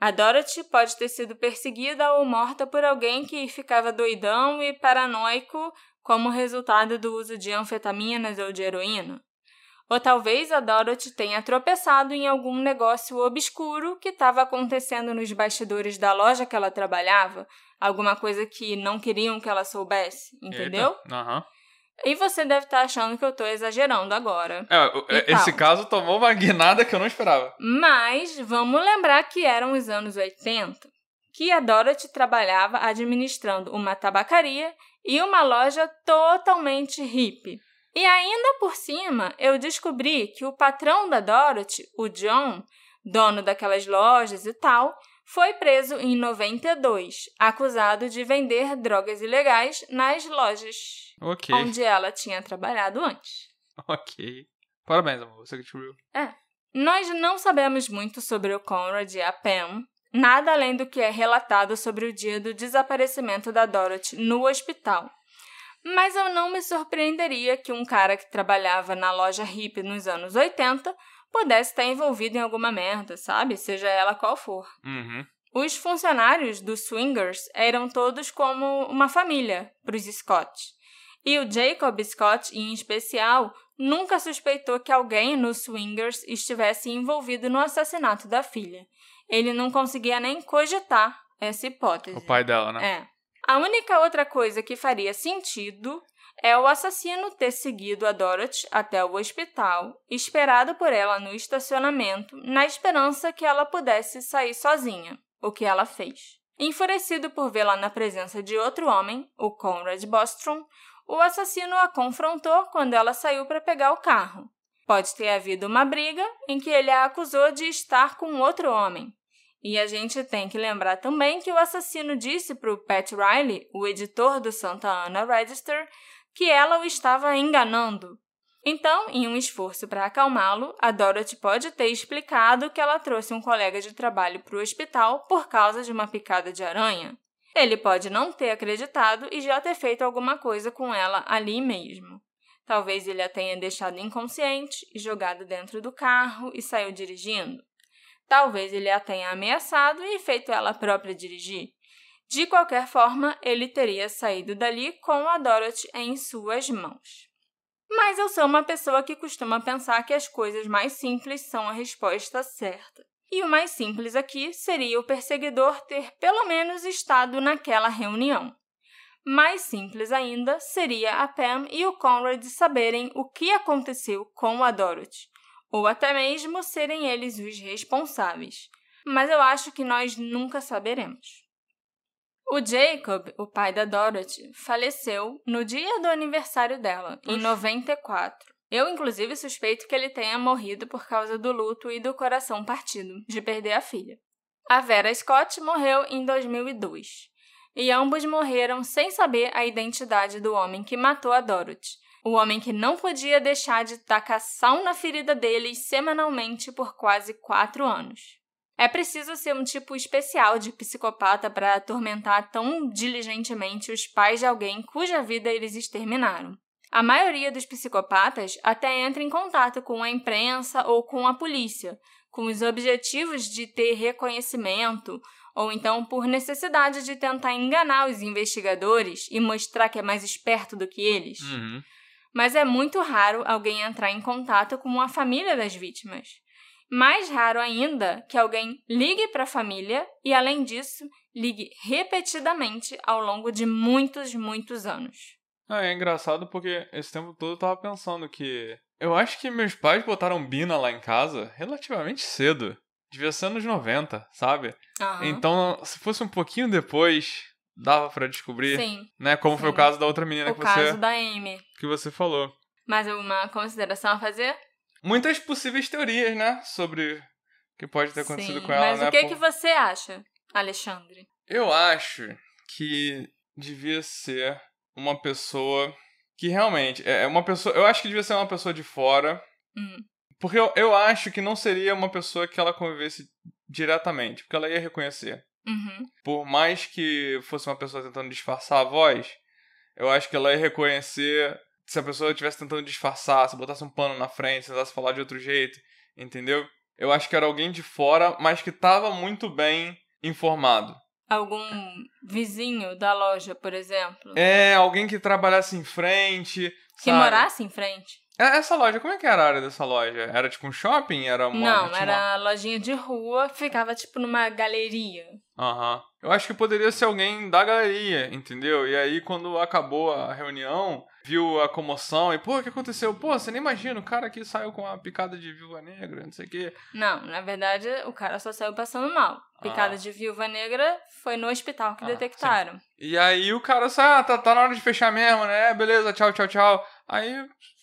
A Dorothy pode ter sido perseguida ou morta por alguém que ficava doidão e paranoico como resultado do uso de anfetaminas ou de heroína. Ou talvez a Dorothy tenha tropeçado em algum negócio obscuro que estava acontecendo nos bastidores da loja que ela trabalhava, alguma coisa que não queriam que ela soubesse, entendeu? Aham. E você deve estar achando que eu estou exagerando agora. É, é, esse tal. caso tomou uma guinada que eu não esperava. Mas vamos lembrar que eram os anos 80, que a Dorothy trabalhava administrando uma tabacaria e uma loja totalmente hippie. E ainda por cima, eu descobri que o patrão da Dorothy, o John, dono daquelas lojas e tal, foi preso em 92, acusado de vender drogas ilegais nas lojas Ok. onde ela tinha trabalhado antes. Ok. Parabéns, amor. Você que descobriu. Nós não sabemos muito sobre o Conrad e a Pam, nada além do que é relatado sobre o dia do desaparecimento da Dorothy no hospital. Mas eu não me surpreenderia que um cara que trabalhava na loja hippie nos anos 80 pudesse estar envolvido em alguma merda, sabe? Seja ela qual for. Uhum. Os funcionários dos Swingers eram todos como uma família para os Scott. E o Jacob Scott, em especial, nunca suspeitou que alguém nos Swingers estivesse envolvido no assassinato da filha. Ele não conseguia nem cogitar essa hipótese. O pai dela, né? É. A única outra coisa que faria sentido é o assassino ter seguido a Dorothy até o hospital, esperado por ela no estacionamento, na esperança que ela pudesse sair sozinha, o que ela fez. Enfurecido por vê-la na presença de outro homem, o Conrad Bostrom, o assassino a confrontou quando ela saiu para pegar o carro. Pode ter havido uma briga em que ele a acusou de estar com outro homem. E a gente tem que lembrar também que o assassino disse para o Pat Riley, o editor do Santa Ana Register, que ela o estava enganando. Então, em um esforço para acalmá-lo, a Dorothy pode ter explicado que ela trouxe um colega de trabalho para o hospital por causa de uma picada de aranha. Ele pode não ter acreditado e já ter feito alguma coisa com ela ali mesmo. Talvez ele a tenha deixado inconsciente e jogado dentro do carro e saiu dirigindo. Talvez ele a tenha ameaçado e feito ela própria dirigir. De qualquer forma, ele teria saído dali com a Dorothy em suas mãos. Mas eu sou uma pessoa que costuma pensar que as coisas mais simples são a resposta certa. E o mais simples aqui seria o perseguidor ter pelo menos estado naquela reunião. Mais simples ainda seria a Pam e o Conrad saberem o que aconteceu com a Dorothy, ou até mesmo serem eles os responsáveis. Mas eu acho que nós nunca saberemos. O Jacob, o pai da Dorothy, faleceu no dia do aniversário dela, em 94. Eu, inclusive, suspeito que ele tenha morrido por causa do luto e do coração partido, de perder a filha. A Vera Scott morreu em 2002. E ambos morreram sem saber a identidade do homem que matou a Dorothy. O homem que não podia deixar de tacar sal na ferida deles semanalmente por quase quatro anos. É preciso ser um tipo especial de psicopata para atormentar tão diligentemente os pais de alguém cuja vida eles exterminaram. A maioria dos psicopatas até entra em contato com a imprensa ou com a polícia, com os objetivos de ter reconhecimento ou então por necessidade de tentar enganar os investigadores e mostrar que é mais esperto do que eles. Uhum. Mas é muito raro alguém entrar em contato com a família das vítimas. Mais raro ainda que alguém ligue para a família e, além disso, ligue repetidamente ao longo de muitos, muitos anos. Ah, é engraçado porque esse tempo todo eu tava pensando que. Eu acho que meus pais botaram Bina lá em casa relativamente cedo. Devia ser anos 90, sabe? Aham. Então, se fosse um pouquinho depois, dava pra descobrir. Sim, Né? Como foi o sim. caso da outra menina o que caso você, da Amy. que você falou. Mais alguma consideração a fazer? Muitas possíveis teorias, né? Sobre o que pode ter acontecido Sim, com ela, mas né? o que, Por- que você acha, Alexandre? Eu acho que devia ser uma pessoa que realmente é uma pessoa. Eu acho que devia ser uma pessoa de fora. Hum. Porque eu, eu acho que não seria uma pessoa que ela convivesse diretamente, porque ela ia reconhecer. Uhum. Por mais que fosse uma pessoa tentando disfarçar a voz, eu acho que ela ia reconhecer se a pessoa estivesse tentando disfarçar, se botasse um pano na frente, se tentasse falar de outro jeito, entendeu? Eu acho que era alguém de fora, mas que estava muito bem informado. Algum vizinho da loja, por exemplo, É, alguém que trabalhasse em frente. que sabe? morasse em frente? É, Essa loja, como é que era a área dessa loja? Era tipo um shopping? Era uma. Não, tinha era lojinha de rua, ficava tipo numa galeria. uma- Aham. Eu acho que poderia ser alguém da galeria, entendeu? E aí, quando acabou a reunião, viu a comoção e, pô, o que aconteceu? Pô, você nem imagina, o cara aqui saiu com uma picada de viúva negra, não sei o quê. Não, na verdade, o cara só saiu passando mal. Picada Ah. de viúva negra foi no hospital que Ah, detectaram. E aí o cara saiu, ah, tá, tá na hora de fechar mesmo, né? Beleza, tchau, tchau, tchau. Aí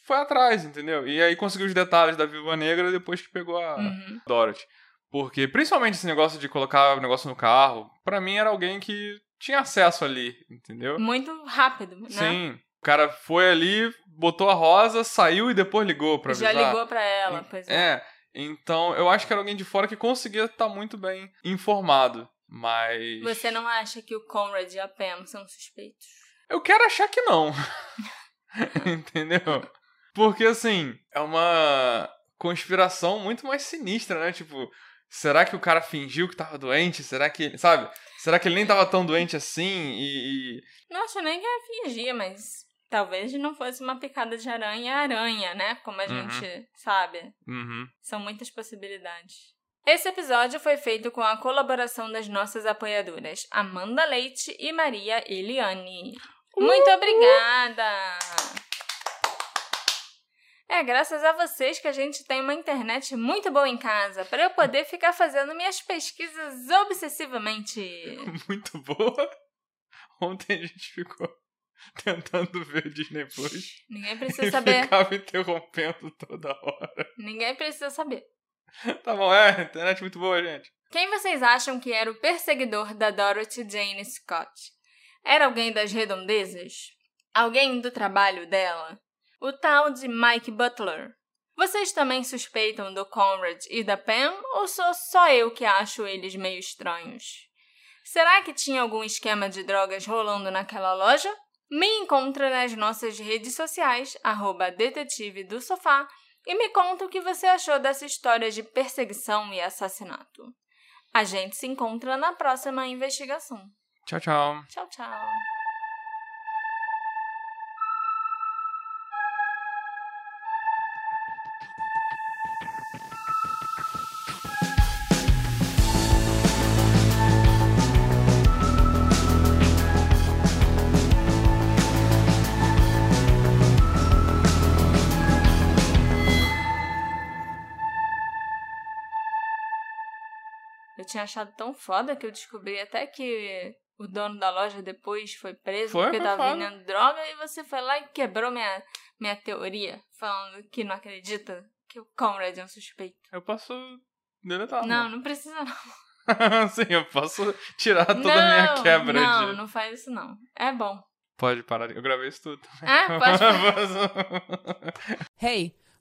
foi atrás, entendeu? E aí conseguiu os detalhes da viúva negra depois que pegou a, Uhum. Dorothy. Porque, principalmente esse negócio de colocar o negócio no carro, pra mim era alguém que tinha acesso ali, entendeu? Muito rápido, né? Sim. O cara foi ali, botou a rosa, saiu e depois ligou pra Já avisar. ligou pra ela, pois é. É. Então, eu acho que era alguém de fora que conseguia estar muito bem informado. Mas. Você não acha que o Conrad e a Pam são suspeitos? Eu quero achar que não. Entendeu? Porque, assim, é uma conspiração muito mais sinistra, né? Tipo, será que o cara fingiu que tava doente? Será que. Sabe? Será que ele nem tava tão doente assim? E. e- Não acho nem que é fingir, mas talvez não fosse uma picada de aranha aranha, né? Como a Uhum. gente sabe. Uhum. São muitas possibilidades. Esse episódio foi feito com a colaboração das nossas apoiadoras Amanda Leite e Maria Eliane. Muito obrigada! É graças a vocês que a gente tem uma internet muito boa em casa para eu poder ficar fazendo minhas pesquisas obsessivamente. Muito boa. Ontem a gente ficou tentando ver Disney Plus Ninguém precisa e saber. ficava interrompendo toda hora. Ninguém precisa saber. tá bom, é, internet muito boa, gente. Quem vocês acham que era o perseguidor da Dorothy Jane Scott? Era alguém das redondezas? Alguém do trabalho dela? O tal de Mike Butler? Vocês também suspeitam do Conrad e da Pam ou sou só eu que acho eles meio estranhos? Será que tinha algum esquema de drogas rolando naquela loja? Me encontra nas nossas redes sociais, arroba detetive do sofá, e me conta o que você achou dessa história de perseguição e assassinato. A gente se encontra na próxima investigação. Tchau, tchau. Tchau, tchau. Tinha achado tão foda que eu descobri até que o dono da loja depois foi preso Foi, porque foi tava foda. vendendo droga e você foi lá e quebrou minha, minha teoria, falando que não acredita que o Conrad é um suspeito. Eu posso deletar. não, não precisa não. Sim, eu posso tirar toda não, a minha quebra Não, de. não faz isso não. É bom. Pode parar. Eu gravei isso tudo. Ah, pode falar. Hey,